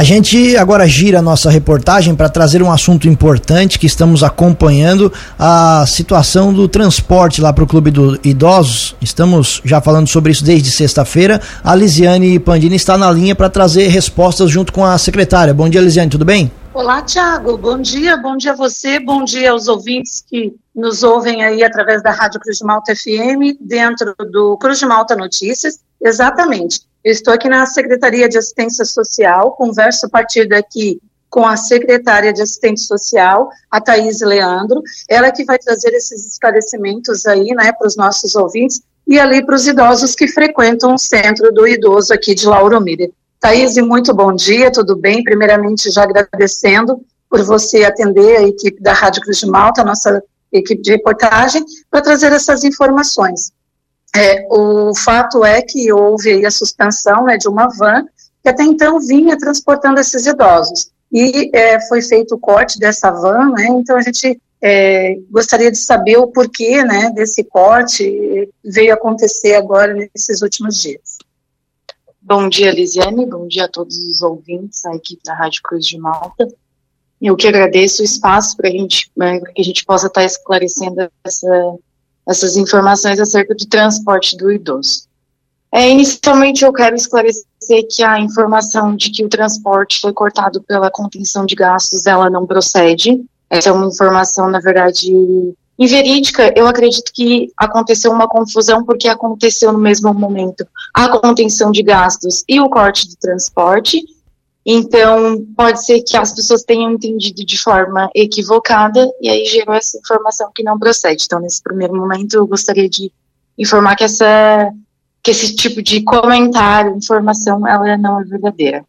A gente agora gira a nossa reportagem para trazer um assunto importante que estamos acompanhando a situação do transporte lá para o Clube dos Idosos. Estamos já falando sobre isso desde sexta-feira. A Lisiane Pandini está na linha para trazer respostas junto com a secretária. Bom dia, Lisiane, tudo bem? Olá, Tiago. Bom dia, bom dia a você, bom dia aos ouvintes que nos ouvem aí através da Rádio Cruz de Malta FM, dentro do Cruz de Malta Notícias. Exatamente. Eu estou aqui na Secretaria de Assistência Social, converso a partir daqui com a secretária de Assistência Social, a Thaís Leandro, ela que vai trazer esses esclarecimentos aí, né, para os nossos ouvintes e ali para os idosos que frequentam o Centro do Idoso aqui de Lauro Miller. Thaís, muito bom dia, tudo bem? Primeiramente, já agradecendo por você atender a equipe da Rádio Cruz de Malta, a nossa equipe de reportagem, para trazer essas informações. É, o fato é que houve a suspensão né, de uma van que até então vinha transportando esses idosos. E é, foi feito o corte dessa van, né, então a gente é, gostaria de saber o porquê né, desse corte veio acontecer agora nesses últimos dias. Bom dia, Lisiane, bom dia a todos os ouvintes, a equipe da Rádio Cruz de Malta. Eu que agradeço o espaço para né, que a gente possa estar esclarecendo essa essas informações acerca do transporte do idoso. É, inicialmente, eu quero esclarecer que a informação de que o transporte foi cortado pela contenção de gastos, ela não procede. Essa é uma informação, na verdade, inverídica. Eu acredito que aconteceu uma confusão porque aconteceu no mesmo momento a contenção de gastos e o corte do transporte. Então, pode ser que as pessoas tenham entendido de forma equivocada e aí gerou essa informação que não procede. Então, nesse primeiro momento, eu gostaria de informar que essa que esse tipo de comentário, informação, ela não é verdadeira.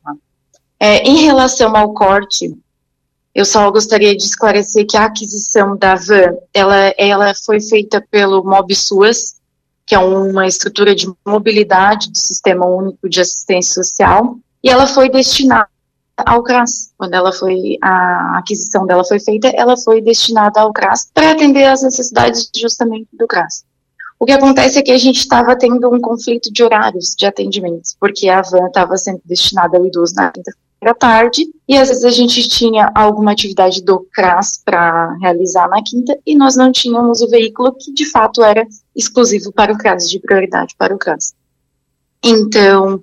É, em relação ao corte, eu só gostaria de esclarecer que a aquisição da van, ela, ela foi feita pelo MobSUAS, que é uma estrutura de mobilidade do Sistema Único de Assistência Social, e ela foi destinada ao CRAS. Quando ela foi, a aquisição dela foi feita, ela foi destinada ao CRAS para atender às necessidades justamente do CRAS. O que acontece é que a gente estava tendo um conflito de horários de atendimentos, porque a van estava sendo destinada ao idoso na quinta-feira à tarde, e às vezes a gente tinha alguma atividade do CRAS para realizar na quinta, e nós não tínhamos o veículo que de fato era exclusivo para o CRAS, de prioridade para o CRAS. Então,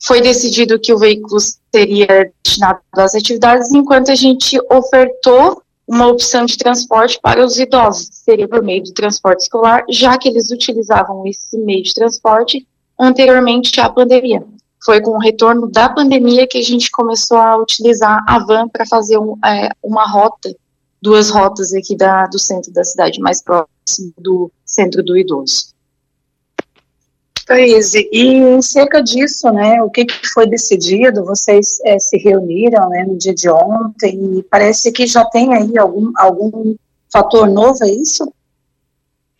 foi decidido que o veículo seria destinado às atividades, enquanto a gente ofertou uma opção de transporte para os idosos, seria por meio do transporte escolar, já que eles utilizavam esse meio de transporte anteriormente à pandemia. Foi com o retorno da pandemia que a gente começou a utilizar a van para fazer um, é, uma rota, duas rotas aqui da, do centro da cidade, mais próximo do centro do idoso. Thaís, e em cerca disso, né, o que, que foi decidido? Vocês é, se reuniram né, no dia de ontem e parece que já tem aí algum, algum fator novo, é isso?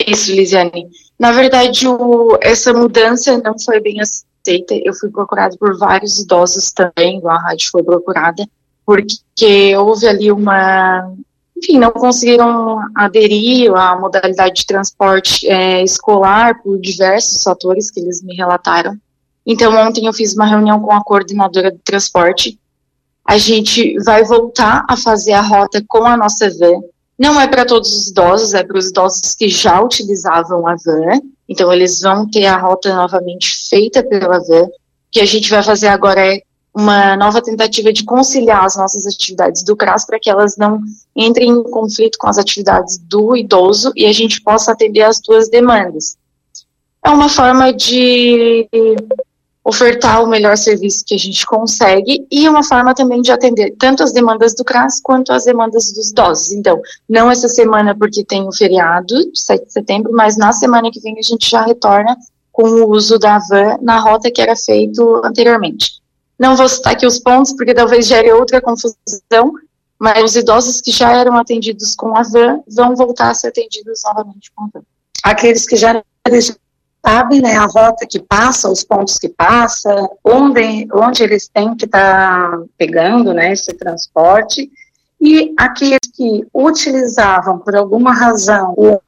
Isso, Lisiane. Na verdade, o, essa mudança não foi bem aceita. Eu fui procurada por vários idosos também, a rádio foi procurada, porque houve ali uma, enfim, não conseguiram aderir à modalidade de transporte é, escolar por diversos fatores que eles me relataram. Então, ontem eu fiz uma reunião com a coordenadora do transporte. A gente vai voltar a fazer a rota com a nossa van. Não é para todos os idosos, é para os idosos que já utilizavam a van. Então, eles vão ter a rota novamente feita pela van. O que a gente vai fazer agora é uma nova tentativa de conciliar as nossas atividades do CRAS para que elas não entrem em conflito com as atividades do idoso e a gente possa atender as duas demandas. É uma forma de ofertar o melhor serviço que a gente consegue e uma forma também de atender tanto as demandas do CRAS quanto as demandas dos idosos. Então, não essa semana porque tem o feriado, 7 de setembro, mas na semana que vem a gente já retorna com o uso da van na rota que era feito anteriormente. Não vou citar aqui os pontos, porque talvez gere outra confusão, mas os idosos que já eram atendidos com a van vão voltar a ser atendidos novamente com a van. Aqueles que já sabem né, a rota que passa, os pontos que passa, onde, onde eles têm que estar tá pegando né, esse transporte, e aqueles que utilizavam por alguma razão o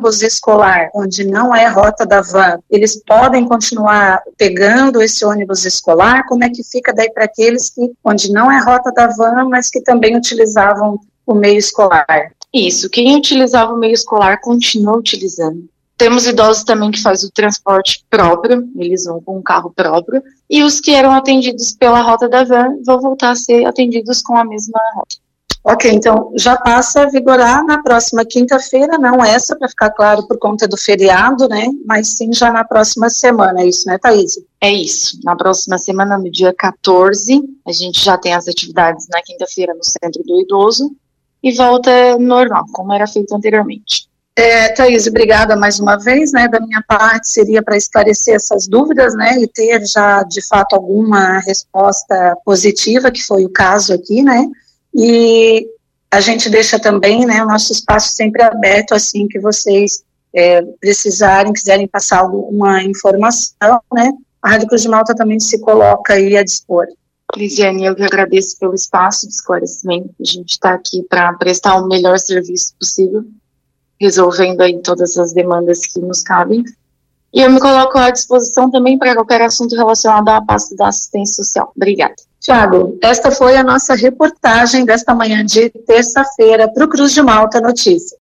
ônibus escolar, onde não é rota da van, eles podem continuar pegando esse ônibus escolar? Como é que fica daí para aqueles que, onde não é rota da van, mas que também utilizavam o meio escolar? Isso, quem utilizava o meio escolar continua utilizando. Temos idosos também que fazem o transporte próprio, eles vão com um carro próprio, e os que eram atendidos pela rota da van vão voltar a ser atendidos com a mesma rota. Ok, então já passa a vigorar na próxima quinta-feira, não essa, para ficar claro, por conta do feriado, né? Mas sim já na próxima semana, é isso, né, Thaís? É isso. Na próxima semana, no dia 14, a gente já tem as atividades na quinta-feira no Centro do Idoso e volta normal, como era feito anteriormente. É, Thaís, obrigada mais uma vez, né, da minha parte seria para esclarecer essas dúvidas, né, e ter já, de fato, alguma resposta positiva, que foi o caso aqui, né, e a gente deixa também, né, o nosso espaço sempre aberto, assim que vocês é, precisarem, quiserem passar alguma informação, né, a Rádio Cruz de Malta também se coloca aí a dispor. Lisiane, eu que agradeço pelo espaço de esclarecimento. A gente está aqui para prestar o melhor serviço possível, resolvendo aí todas as demandas que nos cabem. E eu me coloco à disposição também para qualquer assunto relacionado à pasta da assistência social. Obrigada. Tiago, esta foi a nossa reportagem desta manhã de terça-feira para o Cruz de Malta Notícias.